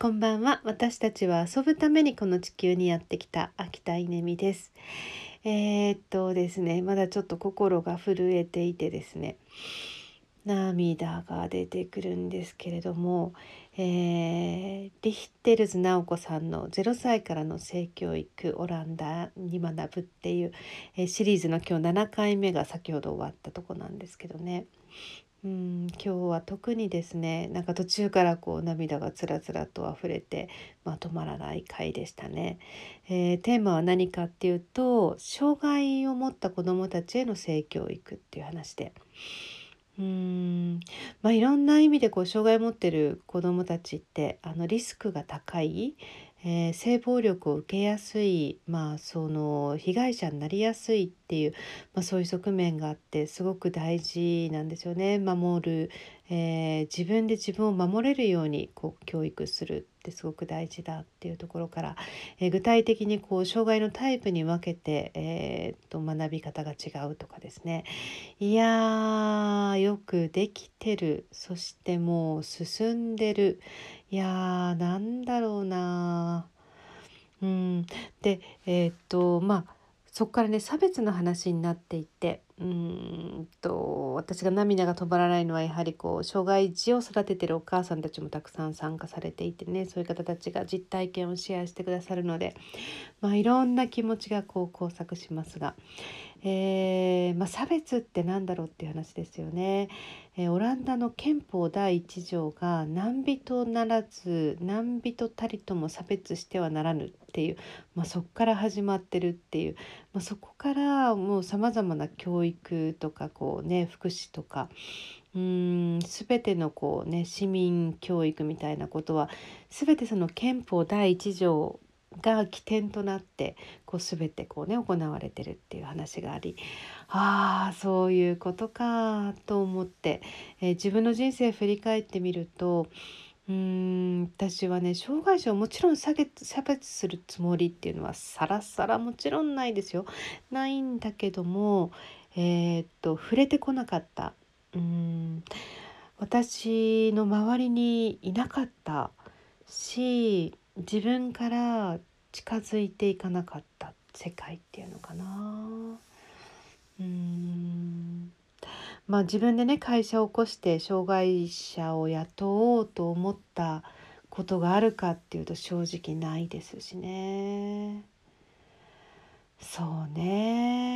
こんばんは。私たちは遊ぶためにこの地球にやってきた秋田稲美です。えー、っとですね。まだちょっと心が震えていてですね。涙が出てくるんですけれども、えー、リヒテルズ直子さんの「0歳からの性教育オランダに学ぶ」っていう、えー、シリーズの今日7回目が先ほど終わったとこなんですけどね。うん今日は特にですねなんか途中からこう涙がつらつらと溢れて、まあ、止まらない回でしたね、えー、テーマは何かっていうと障害を持った子どもたちへの性教育っていう話で。うんまあいろんな意味でこう障害を持ってる子どもたちってあのリスクが高い、えー、性暴力を受けやすい、まあ、その被害者になりやすいっていう、まあ、そういう側面があってすごく大事なんですよね。守る、えー、自分で自分を守れるようにこう教育するってすごく大事だっていうところから、えー、具体的にこう障害のタイプに分けて、えー、と学び方が違うとかですね。いやよくできてる。そしてもう進んでる。いやーなんだろうなうん。でえー、っとまあそこからね差別の話になっていってうんと私が涙が止まらないのはやはりこう障害児を育ててるお母さんたちもたくさん参加されていてねそういう方たちが実体験をシェアしてくださるので、まあ、いろんな気持ちがこう交錯しますが、えー、まあ、差別って何だろうっていう話ですよね。えー、オランダの憲法第一条が何人ならず何人たりとも差別してはならぬっていう、まあ、そこから始まってるっていう、まあ、そこからもうさまざまな教育とかこうね福祉とかうん全てのこうね市民教育みたいなことは全てその憲法第一条が起点となってこう全てこうね行われてるっていう話がありああそういうことかと思って、えー、自分の人生振り返ってみるとうん私はね障害者をもちろん差別差別するつもりっていうのはさらさらもちろんないですよ。ないんだけどもえー、っと触れてこなかったうん私の周りにいなかったし自分から近づいていかなかった世界っていうのかな。うん。まあ自分でね会社を起こして障害者を雇おうと思ったことがあるかっていうと正直ないですしね。そうね。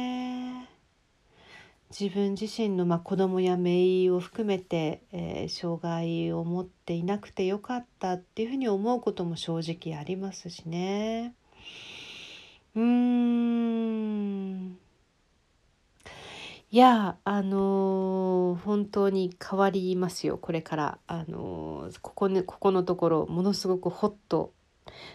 自分自身のまあ子供や姪を含めて、えー、障害を持っていなくてよかったっていうふうに思うことも正直ありますしね。うーんいやあのー、本当に変わりますよこれからあのー、ここねここのところものすごくホッと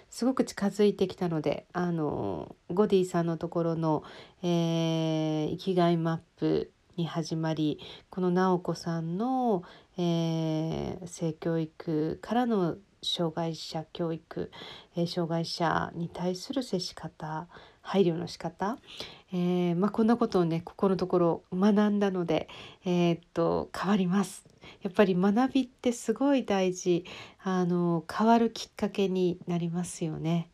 すごく近づいてきたのであのゴディさんのところの、えー、生きがいマップに始まりこの直子さんの、えー、性教育からの障害者教育、えー、障害者に対する接し方配慮の仕方、えー、まあ、こんなことをねここのところ学んだので、えー、っと変わります。やっぱり学びってすごい大事あの変わるきっかけになりますよね。